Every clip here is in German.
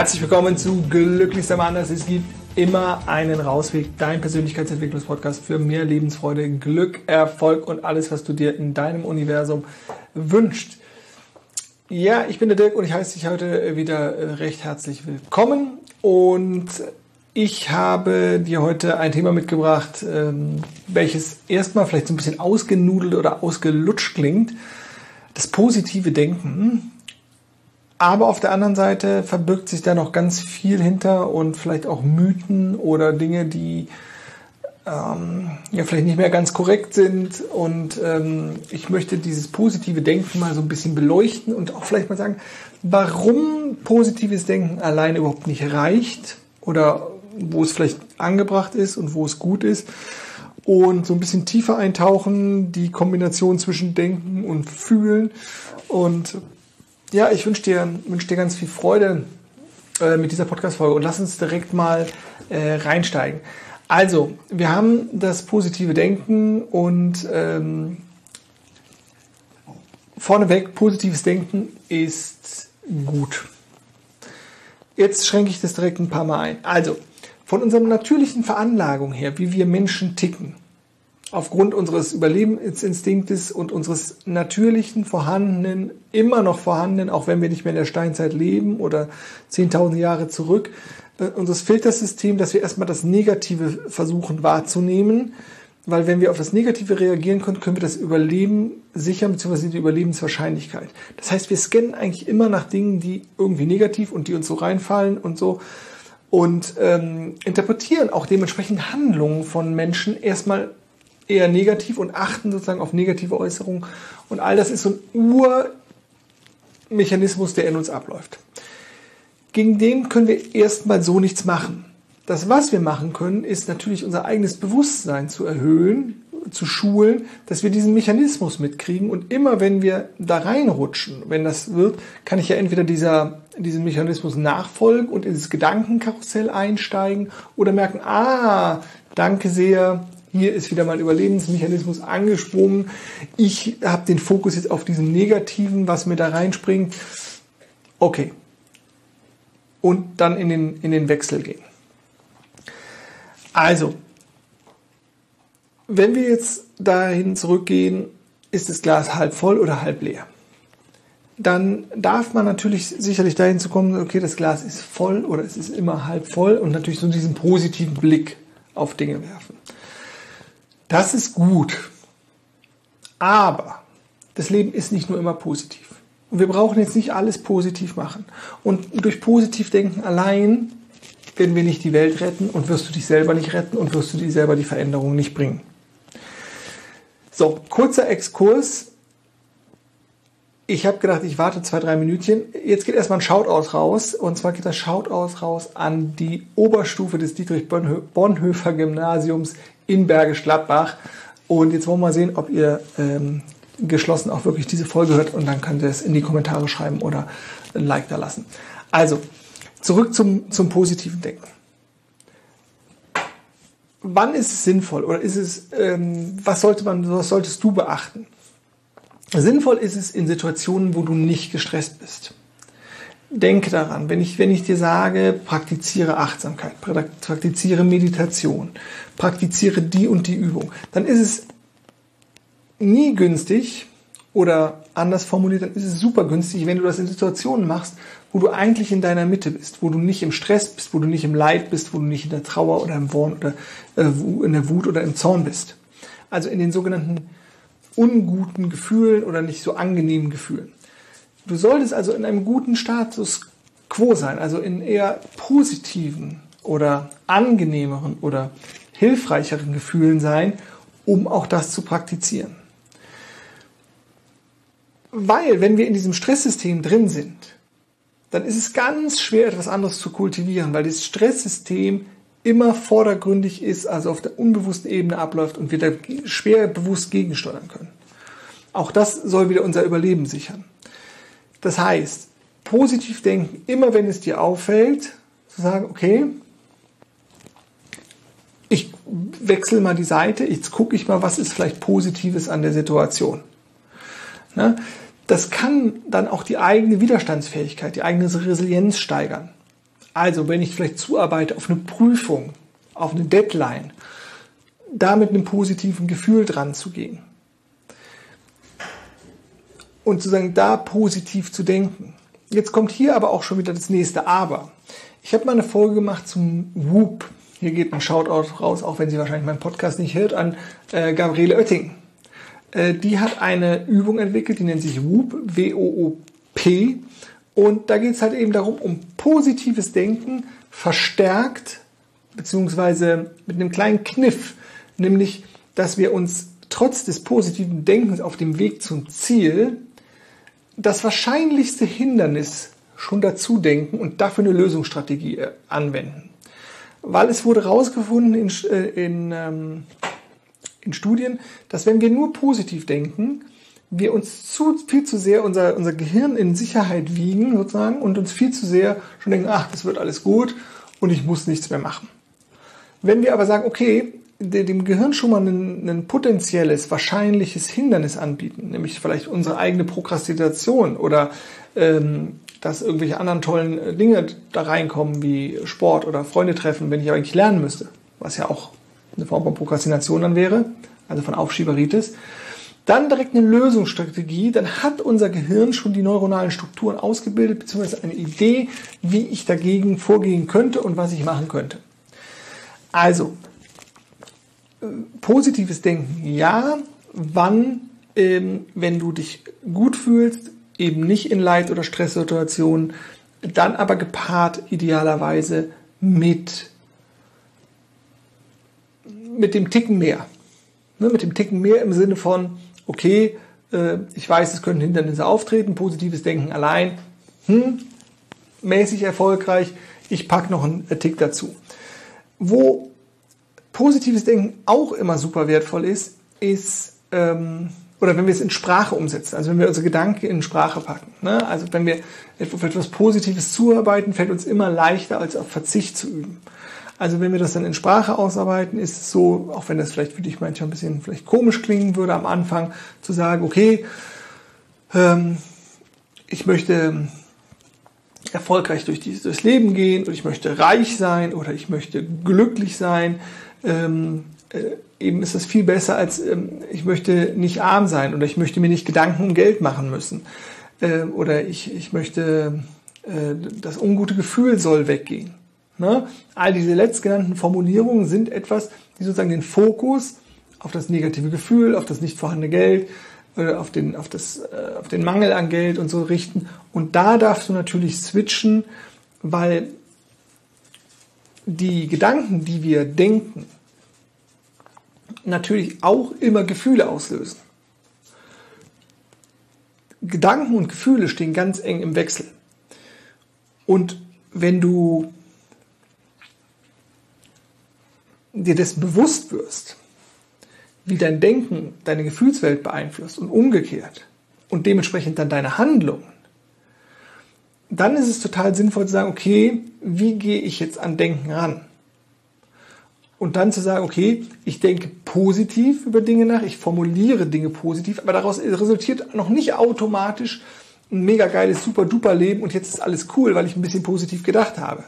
Herzlich willkommen zu Glücklichster Mann. Es gibt immer einen Rausweg. Dein Persönlichkeitsentwicklungspodcast für mehr Lebensfreude, Glück, Erfolg und alles, was du dir in deinem Universum wünschst. Ja, ich bin der Dirk und ich heiße dich heute wieder recht herzlich willkommen. Und ich habe dir heute ein Thema mitgebracht, ähm, welches erstmal vielleicht so ein bisschen ausgenudelt oder ausgelutscht klingt. Das positive Denken. Aber auf der anderen Seite verbirgt sich da noch ganz viel hinter und vielleicht auch Mythen oder Dinge, die ähm, ja vielleicht nicht mehr ganz korrekt sind. Und ähm, ich möchte dieses positive Denken mal so ein bisschen beleuchten und auch vielleicht mal sagen, warum positives Denken alleine überhaupt nicht reicht oder wo es vielleicht angebracht ist und wo es gut ist. Und so ein bisschen tiefer eintauchen, die Kombination zwischen Denken und Fühlen und ja, ich wünsche dir, wünsch dir ganz viel Freude äh, mit dieser Podcast-Folge und lass uns direkt mal äh, reinsteigen. Also, wir haben das positive Denken und ähm, vorneweg, positives Denken ist gut. Jetzt schränke ich das direkt ein paar Mal ein. Also, von unserer natürlichen Veranlagung her, wie wir Menschen ticken, aufgrund unseres Überlebensinstinktes und unseres natürlichen, vorhandenen, immer noch vorhandenen, auch wenn wir nicht mehr in der Steinzeit leben oder 10.000 Jahre zurück, äh, unseres Filtersystem, dass wir erstmal das Negative versuchen wahrzunehmen, weil wenn wir auf das Negative reagieren können, können wir das Überleben sichern, beziehungsweise die Überlebenswahrscheinlichkeit. Das heißt, wir scannen eigentlich immer nach Dingen, die irgendwie negativ und die uns so reinfallen und so und ähm, interpretieren auch dementsprechend Handlungen von Menschen erstmal eher negativ und achten sozusagen auf negative Äußerungen. Und all das ist so ein Urmechanismus, der in uns abläuft. Gegen den können wir erstmal so nichts machen. Das, was wir machen können, ist natürlich unser eigenes Bewusstsein zu erhöhen, zu schulen, dass wir diesen Mechanismus mitkriegen. Und immer wenn wir da reinrutschen, wenn das wird, kann ich ja entweder dieser, diesem Mechanismus nachfolgen und ins Gedankenkarussell einsteigen oder merken, ah, danke sehr, hier ist wieder mein Überlebensmechanismus angesprungen. Ich habe den Fokus jetzt auf diesen Negativen, was mir da reinspringt. Okay. Und dann in den, in den Wechsel gehen. Also, wenn wir jetzt dahin zurückgehen, ist das Glas halb voll oder halb leer? Dann darf man natürlich sicherlich dahin zu kommen, okay, das Glas ist voll oder es ist immer halb voll und natürlich so diesen positiven Blick auf Dinge werfen. Das ist gut. Aber das Leben ist nicht nur immer positiv. Und wir brauchen jetzt nicht alles positiv machen. Und durch positiv denken allein werden wir nicht die Welt retten und wirst du dich selber nicht retten und wirst du dir selber die Veränderung nicht bringen. So, kurzer Exkurs. Ich habe gedacht, ich warte zwei, drei Minütchen. Jetzt geht erstmal ein Shoutout raus. Und zwar geht das Shoutout raus an die Oberstufe des Dietrich Bonhoeffer Gymnasiums in Bergisch Gladbach. Und jetzt wollen wir mal sehen, ob ihr ähm, geschlossen auch wirklich diese Folge hört und dann könnt ihr es in die Kommentare schreiben oder ein Like da lassen. Also, zurück zum, zum positiven Denken. Wann ist es sinnvoll oder ist es, ähm, was sollte man, was solltest du beachten? Sinnvoll ist es in Situationen, wo du nicht gestresst bist denke daran, wenn ich, wenn ich dir sage, praktiziere Achtsamkeit, praktiziere Meditation, praktiziere die und die Übung, dann ist es nie günstig oder anders formuliert, dann ist es super günstig, wenn du das in Situationen machst, wo du eigentlich in deiner Mitte bist, wo du nicht im Stress bist, wo du nicht im Leid bist, wo du nicht in der Trauer oder im Worn oder äh, in der Wut oder im Zorn bist. Also in den sogenannten unguten Gefühlen oder nicht so angenehmen Gefühlen. Du solltest also in einem guten Status quo sein, also in eher positiven oder angenehmeren oder hilfreicheren Gefühlen sein, um auch das zu praktizieren. Weil, wenn wir in diesem Stresssystem drin sind, dann ist es ganz schwer, etwas anderes zu kultivieren, weil das Stresssystem immer vordergründig ist, also auf der unbewussten Ebene abläuft und wir da schwer bewusst gegensteuern können. Auch das soll wieder unser Überleben sichern. Das heißt, positiv denken, immer wenn es dir auffällt, zu sagen, okay, ich wechsle mal die Seite, jetzt gucke ich mal, was ist vielleicht Positives an der Situation. Ne? Das kann dann auch die eigene Widerstandsfähigkeit, die eigene Resilienz steigern. Also wenn ich vielleicht zuarbeite auf eine Prüfung, auf eine Deadline, da mit einem positiven Gefühl dran zu gehen. Und sozusagen da positiv zu denken. Jetzt kommt hier aber auch schon wieder das nächste Aber. Ich habe mal eine Folge gemacht zum Whoop. Hier geht ein Shoutout raus, auch wenn sie wahrscheinlich meinen Podcast nicht hört, an äh, Gabriele Oetting. Äh, die hat eine Übung entwickelt, die nennt sich Whoop, W-O-O-P. Und da geht es halt eben darum, um positives Denken verstärkt, beziehungsweise mit einem kleinen Kniff, nämlich, dass wir uns trotz des positiven Denkens auf dem Weg zum Ziel das wahrscheinlichste Hindernis schon dazu denken und dafür eine Lösungsstrategie äh, anwenden. Weil es wurde herausgefunden in, äh, in, ähm, in Studien, dass wenn wir nur positiv denken, wir uns zu, viel zu sehr unser, unser Gehirn in Sicherheit wiegen sozusagen und uns viel zu sehr schon denken, ach, das wird alles gut und ich muss nichts mehr machen. Wenn wir aber sagen, okay, dem Gehirn schon mal ein, ein potenzielles, wahrscheinliches Hindernis anbieten, nämlich vielleicht unsere eigene Prokrastination oder ähm, dass irgendwelche anderen tollen äh, Dinge da reinkommen, wie Sport oder Freunde treffen, wenn ich eigentlich lernen müsste, was ja auch eine Form von Prokrastination dann wäre, also von Aufschieberitis, dann direkt eine Lösungsstrategie, dann hat unser Gehirn schon die neuronalen Strukturen ausgebildet, beziehungsweise eine Idee, wie ich dagegen vorgehen könnte und was ich machen könnte. Also, positives Denken, ja, wann, ähm, wenn du dich gut fühlst, eben nicht in Leid- oder Stresssituationen, dann aber gepaart idealerweise mit, mit dem Ticken mehr. Ne, mit dem Ticken mehr im Sinne von, okay, äh, ich weiß, es können Hindernisse auftreten, positives Denken allein, hm, mäßig erfolgreich, ich packe noch einen Tick dazu. Wo positives Denken auch immer super wertvoll ist, ist, ähm, oder wenn wir es in Sprache umsetzen, also wenn wir unsere Gedanken in Sprache packen. Ne? Also wenn wir auf etwas Positives zuarbeiten, fällt uns immer leichter, als auf Verzicht zu üben. Also wenn wir das dann in Sprache ausarbeiten, ist es so, auch wenn das vielleicht für dich manchmal ein bisschen vielleicht komisch klingen würde am Anfang, zu sagen, okay, ähm, ich möchte erfolgreich durch dieses Leben gehen oder ich möchte reich sein oder ich möchte glücklich sein. Ähm, äh, eben ist das viel besser als ähm, ich möchte nicht arm sein oder ich möchte mir nicht Gedanken um Geld machen müssen äh, oder ich, ich möchte äh, das ungute Gefühl soll weggehen. Ne? All diese letztgenannten Formulierungen sind etwas, die sozusagen den Fokus auf das negative Gefühl, auf das nicht vorhandene Geld, äh, auf den, auf, das, äh, auf den Mangel an Geld und so richten. Und da darfst du natürlich switchen, weil die Gedanken, die wir denken, natürlich auch immer Gefühle auslösen. Gedanken und Gefühle stehen ganz eng im Wechsel. Und wenn du dir dessen bewusst wirst, wie dein Denken deine Gefühlswelt beeinflusst und umgekehrt und dementsprechend dann deine Handlungen, dann ist es total sinnvoll zu sagen, okay, wie gehe ich jetzt an Denken ran? Und dann zu sagen, okay, ich denke positiv über Dinge nach, ich formuliere Dinge positiv, aber daraus resultiert noch nicht automatisch ein mega geiles, super duper Leben und jetzt ist alles cool, weil ich ein bisschen positiv gedacht habe.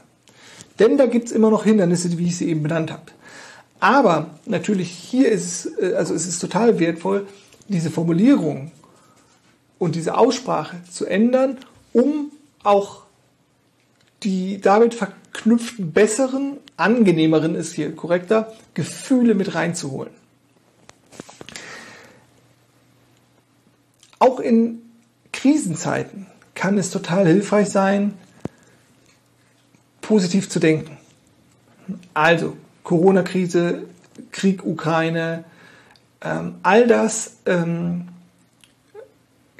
Denn da gibt's immer noch Hindernisse, wie ich sie eben benannt habe. Aber natürlich hier ist es, äh, also es ist total wertvoll, diese Formulierung und diese Aussprache zu ändern, um auch die damit verknüpften besseren, angenehmeren ist hier korrekter, Gefühle mit reinzuholen. Auch in Krisenzeiten kann es total hilfreich sein, positiv zu denken. Also Corona-Krise, Krieg Ukraine, ähm, all das ähm,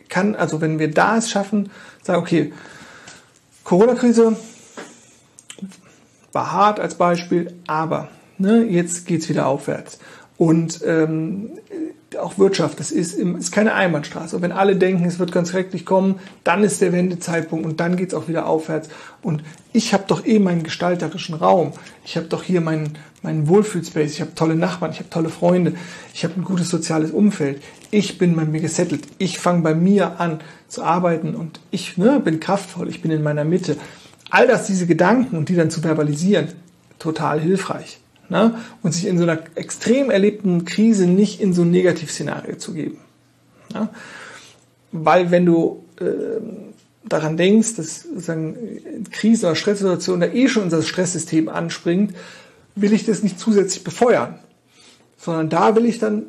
kann, also wenn wir da es schaffen, sagen, okay, Corona-Krise war hart als Beispiel, aber ne, jetzt es wieder aufwärts. Und ähm, auch Wirtschaft, das ist, ist keine Einbahnstraße. Und wenn alle denken, es wird ganz schrecklich kommen, dann ist der Wendezeitpunkt und dann geht es auch wieder aufwärts. Und ich habe doch eh meinen gestalterischen Raum. Ich habe doch hier meinen, meinen Wohlfühlspace. Ich habe tolle Nachbarn, ich habe tolle Freunde, ich habe ein gutes soziales Umfeld. Ich bin bei mir gesettelt. Ich fange bei mir an zu arbeiten und ich ne, bin kraftvoll, ich bin in meiner Mitte. all das, diese Gedanken und die dann zu verbalisieren, total hilfreich. Ne? Und sich in so einer extrem erlebten Krise nicht in so ein Negativszenario zu geben. Ne? Weil wenn du äh, daran denkst, dass sozusagen Krise oder Stresssituation da eh schon unser Stresssystem anspringt, will ich das nicht zusätzlich befeuern, sondern da will ich dann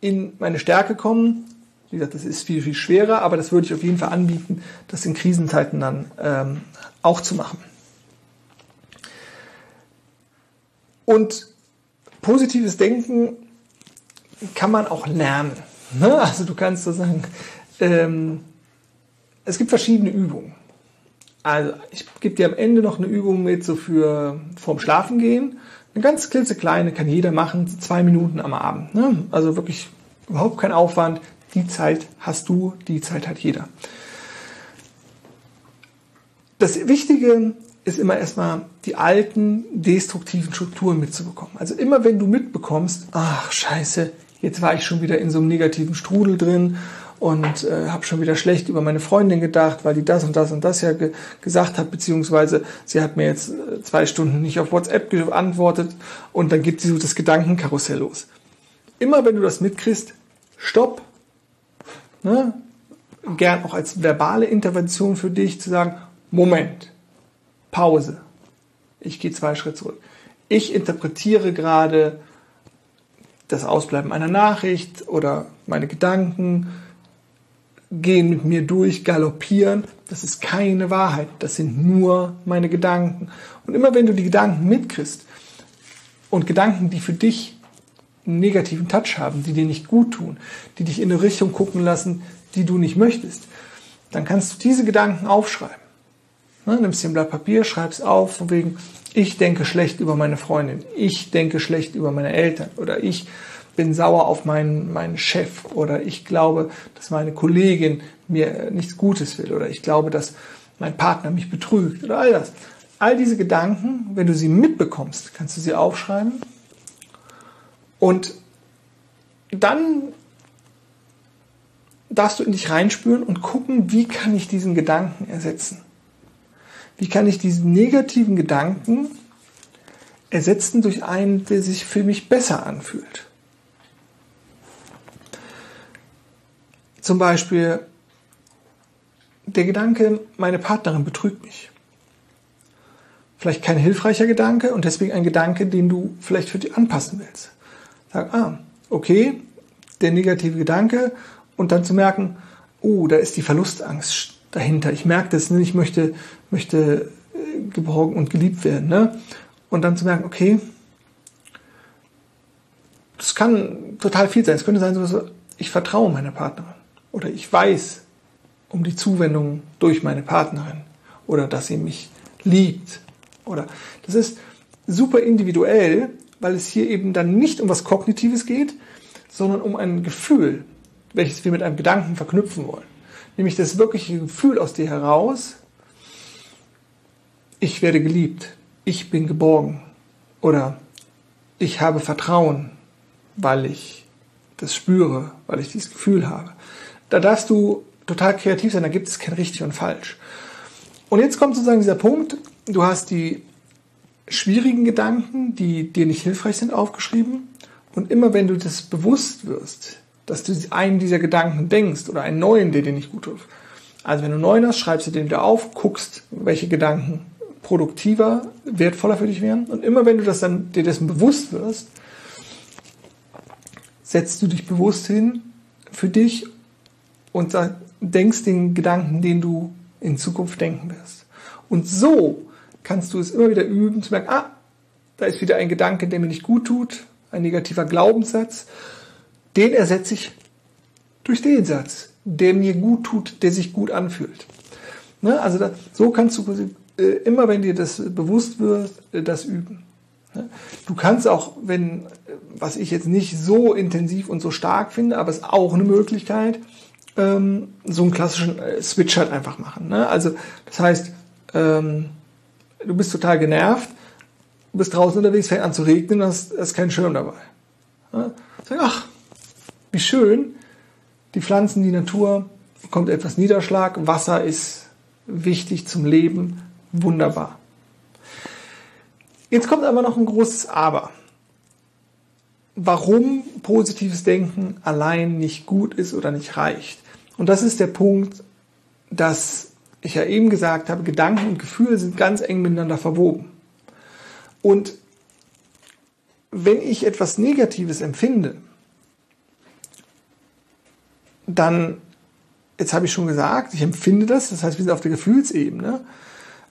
in meine Stärke kommen. Wie gesagt, das ist viel, viel schwerer, aber das würde ich auf jeden Fall anbieten, das in Krisenzeiten dann ähm, auch zu machen. Und positives Denken kann man auch lernen. Ne? Also du kannst sozusagen, ähm, es gibt verschiedene Übungen. Also ich gebe dir am Ende noch eine Übung mit, so für vorm Schlafen gehen. Eine ganz klitzekleine kann jeder machen, zwei Minuten am Abend. Ne? Also wirklich überhaupt kein Aufwand. Die Zeit hast du, die Zeit hat jeder. Das Wichtige ist immer erstmal die alten destruktiven Strukturen mitzubekommen. Also immer wenn du mitbekommst, ach scheiße, jetzt war ich schon wieder in so einem negativen Strudel drin und äh, habe schon wieder schlecht über meine Freundin gedacht, weil die das und das und das ja ge gesagt hat, beziehungsweise sie hat mir jetzt äh, zwei Stunden nicht auf WhatsApp geantwortet und dann gibt sie so das Gedankenkarussell los. Immer wenn du das mitkriegst, stopp. Ne? Gern auch als verbale Intervention für dich zu sagen, Moment, Pause. Ich gehe zwei Schritte zurück. Ich interpretiere gerade das Ausbleiben einer Nachricht oder meine Gedanken gehen mit mir durch, galoppieren. Das ist keine Wahrheit. Das sind nur meine Gedanken. Und immer wenn du die Gedanken mitkriegst und Gedanken, die für dich einen negativen Touch haben, die dir nicht gut tun, die dich in eine Richtung gucken lassen, die du nicht möchtest, dann kannst du diese Gedanken aufschreiben. Ne, nimmst dir ein Blatt Papier, schreibst auf, von wegen, ich denke schlecht über meine Freundin, ich denke schlecht über meine Eltern oder ich bin sauer auf meinen, meinen Chef oder ich glaube, dass meine Kollegin mir nichts Gutes will oder ich glaube, dass mein Partner mich betrügt oder all das. All diese Gedanken, wenn du sie mitbekommst, kannst du sie aufschreiben und dann darfst du in dich reinspüren und gucken, wie kann ich diesen Gedanken ersetzen. Wie kann ich diesen negativen Gedanken ersetzen durch einen, der sich für mich besser anfühlt? Zum Beispiel der Gedanke, meine Partnerin betrügt mich. Vielleicht kein hilfreicher Gedanke und deswegen ein Gedanke, den du vielleicht für dich anpassen willst. Sag, ah, okay, der negative Gedanke und dann zu merken, oh, da ist die Verlustangst dahinter. Ich merke das, ne? ich möchte, möchte äh, geborgen und geliebt werden. Ne? Und dann zu merken, okay, das kann total viel sein. Es könnte sein, ich vertraue meiner Partnerin oder ich weiß um die Zuwendung durch meine Partnerin oder dass sie mich liebt oder das ist super individuell, weil es hier eben dann nicht um was Kognitives geht, sondern um ein Gefühl, welches wir mit einem Gedanken verknüpfen wollen nämlich das wirkliche Gefühl aus dir heraus, ich werde geliebt, ich bin geborgen oder ich habe Vertrauen, weil ich das spüre, weil ich dieses Gefühl habe. Da darfst du total kreativ sein, da gibt es kein richtig und falsch. Und jetzt kommt sozusagen dieser Punkt, du hast die schwierigen Gedanken, die dir nicht hilfreich sind, aufgeschrieben. Und immer wenn du das bewusst wirst, dass du einen dieser Gedanken denkst oder einen neuen, der dir nicht gut tut. Also wenn du einen neuen hast, schreibst du den wieder auf, guckst, welche Gedanken produktiver, wertvoller für dich wären. Und immer wenn du das dann, dir dessen bewusst wirst, setzt du dich bewusst hin für dich und denkst den Gedanken, den du in Zukunft denken wirst. Und so kannst du es immer wieder üben, zu merken, ah, da ist wieder ein Gedanke, der mir nicht gut tut, ein negativer Glaubenssatz den ersetze ich durch den Satz, der mir gut tut, der sich gut anfühlt. Ne? Also da, so kannst du äh, immer, wenn dir das bewusst wird, äh, das üben. Ne? Du kannst auch, wenn, äh, was ich jetzt nicht so intensiv und so stark finde, aber es ist auch eine Möglichkeit, ähm, so einen klassischen äh, Switch halt einfach machen. Ne? Also das heißt, ähm, du bist total genervt, du bist draußen unterwegs, fängt an zu regnen, hast, hast keinen Schirm dabei. Ne? Sag, ach, wie schön, die Pflanzen, die Natur, kommt etwas Niederschlag, Wasser ist wichtig zum Leben, Wunderbar. Jetzt kommt aber noch ein großes Aber. Warum positives Denken allein nicht gut ist oder nicht reicht. Und das ist der Punkt, dass ich ja eben gesagt habe, Gedanken und Gefühle sind ganz eng miteinander verwoben. Und wenn ich etwas Negatives empfinde, dann, jetzt habe ich schon gesagt, ich empfinde das, das heißt, wir sind auf der Gefühlsebene,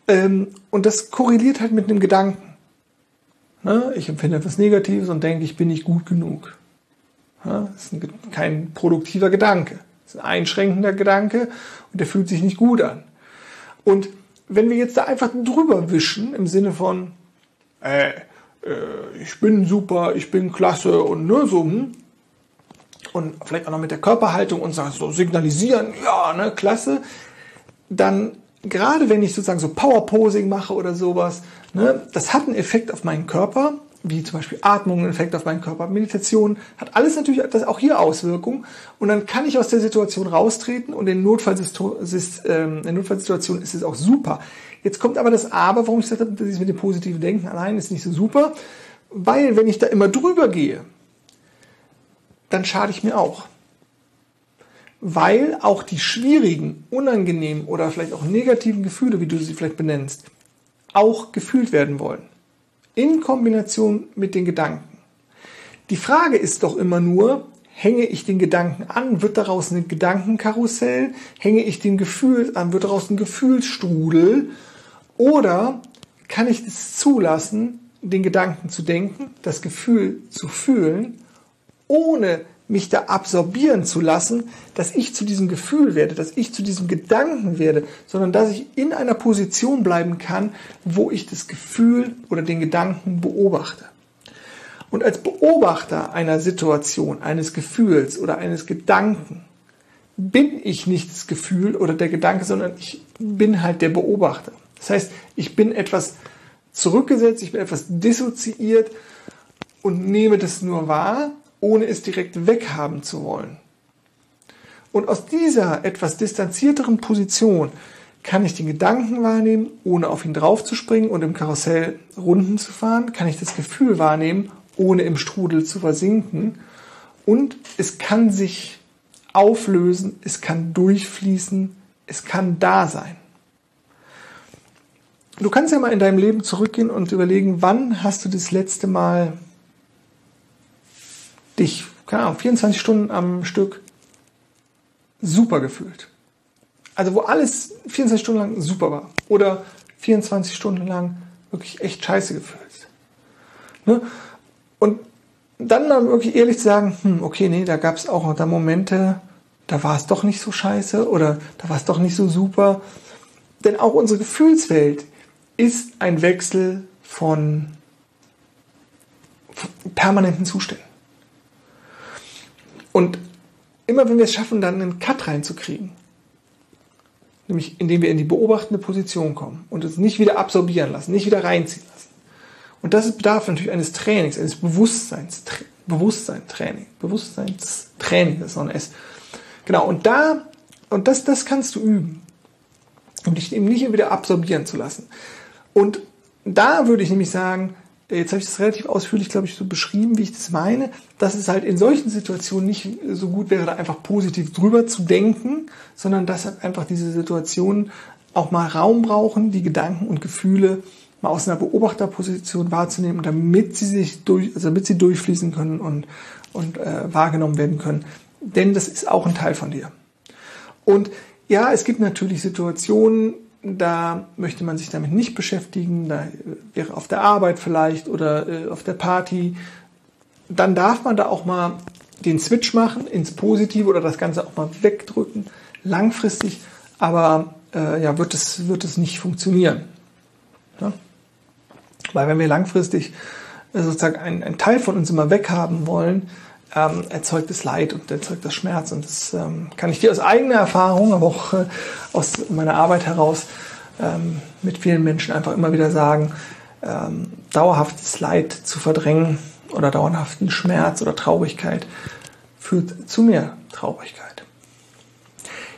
ähm, und das korreliert halt mit einem Gedanken. Ne? Ich empfinde etwas Negatives und denke, ich bin nicht gut genug. Das ist ein, kein produktiver Gedanke. Das ist ein einschränkender Gedanke und der fühlt sich nicht gut an. Und wenn wir jetzt da einfach drüber wischen, im Sinne von, äh, äh, ich bin super, ich bin klasse und nur so, hm, und vielleicht auch noch mit der Körperhaltung und so signalisieren, ja, ne, klasse, dann gerade wenn ich sozusagen so Power-Posing mache oder sowas, ne, das hat einen Effekt auf meinen Körper, wie zum Beispiel Atmung, einen Effekt auf meinen Körper, Meditation, hat alles natürlich das auch hier Auswirkungen. Und dann kann ich aus der Situation raustreten und in, ähm, Notfallsituationen ist es auch super. Jetzt kommt aber das Aber, warum ich gesagt habe, das ist mit dem positiven Denken allein ist nicht so super, weil wenn ich da immer drüber gehe, dann schade ich mir auch weil auch die schwierigen, unangenehmen oder vielleicht auch negativen Gefühle, wie du sie vielleicht benennst, auch gefühlt werden wollen. In Kombination mit den Gedanken. Die Frage ist doch immer nur, hänge ich den Gedanken an, wird daraus ein Gedankenkarussell, hänge ich dem Gefühl an, wird daraus ein Gefühlsstrudel oder kann ich es zulassen, den Gedanken zu denken, das Gefühl zu fühlen, ohne mich da absorbieren zu lassen, dass ich zu diesem Gefühl werde, dass ich zu diesem Gedanken werde, sondern dass ich in einer Position bleiben kann, wo ich das Gefühl oder den Gedanken beobachte. Und als Beobachter einer Situation, eines Gefühls oder eines Gedanken bin ich nicht das Gefühl oder der Gedanke, sondern ich bin halt der Beobachter. Das heißt, ich bin etwas zurückgesetzt, ich bin etwas dissoziiert und nehme das nur wahr ohne es direkt weghaben zu wollen. Und aus dieser etwas distanzierteren Position kann ich den Gedanken wahrnehmen, ohne auf ihn draufzuspringen und im Karussell Runden zu fahren, kann ich das Gefühl wahrnehmen, ohne im Strudel zu versinken. Und es kann sich auflösen, es kann durchfließen, es kann da sein. Du kannst ja mal in deinem Leben zurückgehen und überlegen, wann hast du das letzte Mal dich, keine Ahnung, 24 Stunden am Stück super gefühlt. Also wo alles 24 Stunden lang super war. Oder 24 Stunden lang wirklich echt scheiße gefühlt. Ne? Und dann dann wirklich ehrlich zu sagen, hm, okay, nee, da gab es auch da Momente, da war es doch nicht so scheiße oder da war es doch nicht so super. Denn auch unsere Gefühlswelt ist ein Wechsel von permanenten Zuständen. Und immer wenn wir es schaffen, dann einen Cut reinzukriegen, nämlich indem wir in die beobachtende Position kommen und es nicht wieder absorbieren lassen, nicht wieder reinziehen lassen. Und das bedarf natürlich eines Trainings, eines Bewusstseins, Bewusstseinstraining, Bewusstseinstraining, das ist noch ein S. Genau, und da, und das, das kannst du üben, um dich eben nicht wieder absorbieren zu lassen. Und da würde ich nämlich sagen, jetzt habe ich das relativ ausführlich, glaube ich, so beschrieben, wie ich das meine, dass es halt in solchen Situationen nicht so gut wäre, da einfach positiv drüber zu denken, sondern dass halt einfach diese Situationen auch mal Raum brauchen, die Gedanken und Gefühle mal aus einer Beobachterposition wahrzunehmen, damit sie sich durch, also damit sie durchfließen können und, und äh, wahrgenommen werden können. Denn das ist auch ein Teil von dir. Und ja, es gibt natürlich Situationen, da möchte man sich damit nicht beschäftigen, da wäre auf der Arbeit vielleicht oder äh, auf der Party, dann darf man da auch mal den Switch machen ins Positive oder das Ganze auch mal wegdrücken, langfristig, aber äh, ja, wird es, wird es nicht funktionieren. Ja? Weil wenn wir langfristig äh, sozusagen einen, einen Teil von uns immer weghaben wollen, ähm, erzeugt es Leid und erzeugt das Schmerz. Und das ähm, kann ich dir aus eigener Erfahrung, aber auch äh, aus meiner Arbeit heraus ähm, mit vielen Menschen einfach immer wieder sagen, ähm, dauerhaftes Leid zu verdrängen oder dauerhaften Schmerz oder Traurigkeit führt zu mehr Traurigkeit.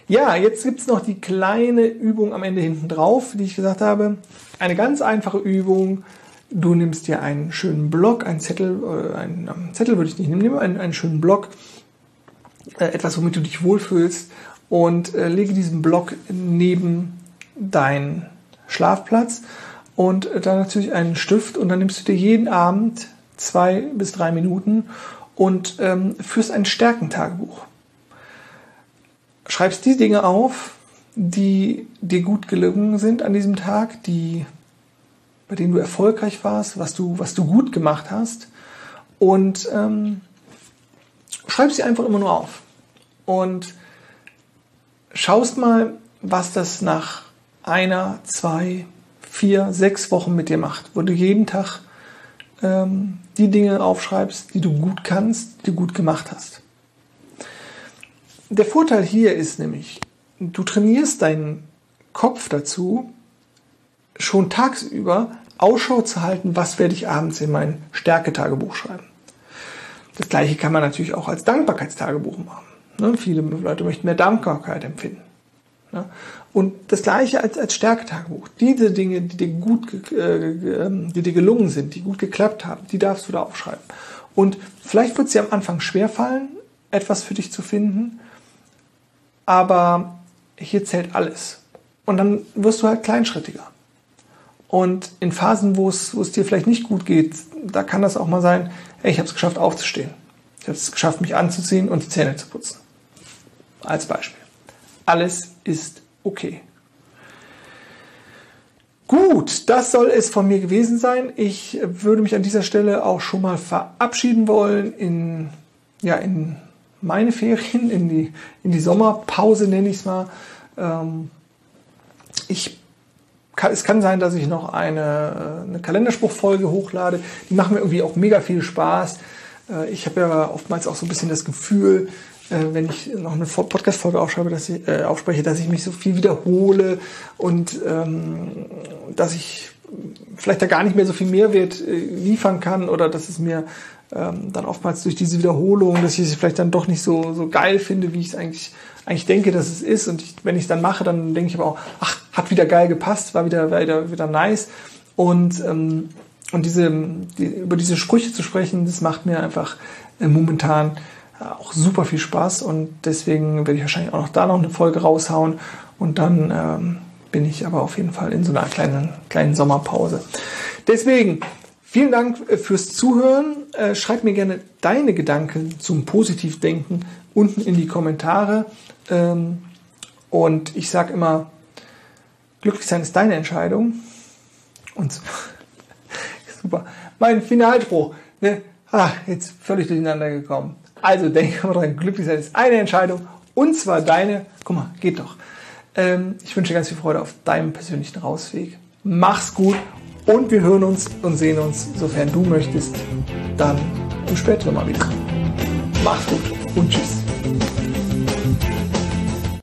Ja, jetzt gibt es noch die kleine Übung am Ende hinten drauf, die ich gesagt habe. Eine ganz einfache Übung. Du nimmst dir einen schönen Block, einen Zettel, äh, einen ähm, Zettel würde ich nicht nehmen, nimm einen, einen schönen Block, äh, etwas, womit du dich wohlfühlst und äh, lege diesen Block neben deinen Schlafplatz und dann natürlich einen Stift und dann nimmst du dir jeden Abend zwei bis drei Minuten und ähm, führst ein Stärkentagebuch. Schreibst die Dinge auf, die dir gut gelungen sind an diesem Tag, die, bei denen du erfolgreich warst, was du, was du gut gemacht hast und ähm, schreib sie einfach immer nur auf. Und schaust mal, was das nach einer, zwei, vier, sechs Wochen mit dir macht, wo du jeden Tag ähm, die Dinge aufschreibst, die du gut kannst, die du gut gemacht hast. Der Vorteil hier ist nämlich, du trainierst deinen Kopf dazu, schon tagsüber Ausschau zu halten, was werde ich abends in mein Stärketagebuch schreiben. Das gleiche kann man natürlich auch als Dankbarkeitstagebuch machen. Ne? Viele Leute möchten mehr Dankbarkeit empfinden. Ne? Und das gleiche als, als Stärketagebuch. Diese Dinge, die dir gut, äh, ähm, die dir gelungen sind, die gut geklappt haben, die darfst du da aufschreiben. Und vielleicht wird es dir am Anfang schwerfallen, etwas für dich zu finden, aber hier zählt alles. Und dann wirst du halt kleinschrittiger. Und in Phasen, wo es, wo es dir vielleicht nicht gut geht, da kann das auch mal sein, hey, ich habe es geschafft aufzustehen. Ich habe es geschafft, mich anzuziehen und die Zähne zu putzen. Als Beispiel. Alles ist okay. Gut, das soll es von mir gewesen sein. Ich würde mich an dieser Stelle auch schon mal verabschieden wollen in, ja, in meine Ferien, in die, in die Sommerpause nenne ich es mal. Ähm, ich kann, es kann sein, dass ich noch eine, eine Kalenderspruchfolge hochlade. Die machen mir irgendwie auch mega viel Spaß. Äh, ich habe ja oftmals auch so ein bisschen das Gefühl, äh, wenn ich noch eine Podcast-Folge aufschreibe, dass ich, äh, aufspreche, dass ich mich so viel wiederhole und ähm, dass ich vielleicht da gar nicht mehr so viel Mehrwert äh, liefern kann oder dass es mir ähm, dann oftmals durch diese Wiederholung, dass ich es vielleicht dann doch nicht so, so geil finde, wie ich es eigentlich, eigentlich denke, dass es ist. Und ich, wenn ich es dann mache, dann denke ich aber auch, ach, hat wieder geil gepasst, war wieder, war wieder, wieder nice. Und, ähm, und diese, die, über diese Sprüche zu sprechen, das macht mir einfach äh, momentan auch super viel Spaß und deswegen werde ich wahrscheinlich auch noch da noch eine Folge raushauen und dann ähm, bin ich aber auf jeden Fall in so einer kleinen, kleinen Sommerpause. Deswegen, vielen Dank äh, fürs Zuhören. Äh, schreib mir gerne deine Gedanken zum Positivdenken unten in die Kommentare. Ähm, und ich sage immer, glücklich sein ist deine Entscheidung. Und super. Mein Finalspruch. Ne? Ah, jetzt völlig durcheinander gekommen. Also denke mal dran, glücklich sein ist eine Entscheidung und zwar deine. Guck mal, geht doch. Ähm, ich wünsche dir ganz viel Freude auf deinem persönlichen Rausweg. Mach's gut und wir hören uns und sehen uns, sofern du möchtest, dann im späteren Mal wieder. Mach's gut und tschüss.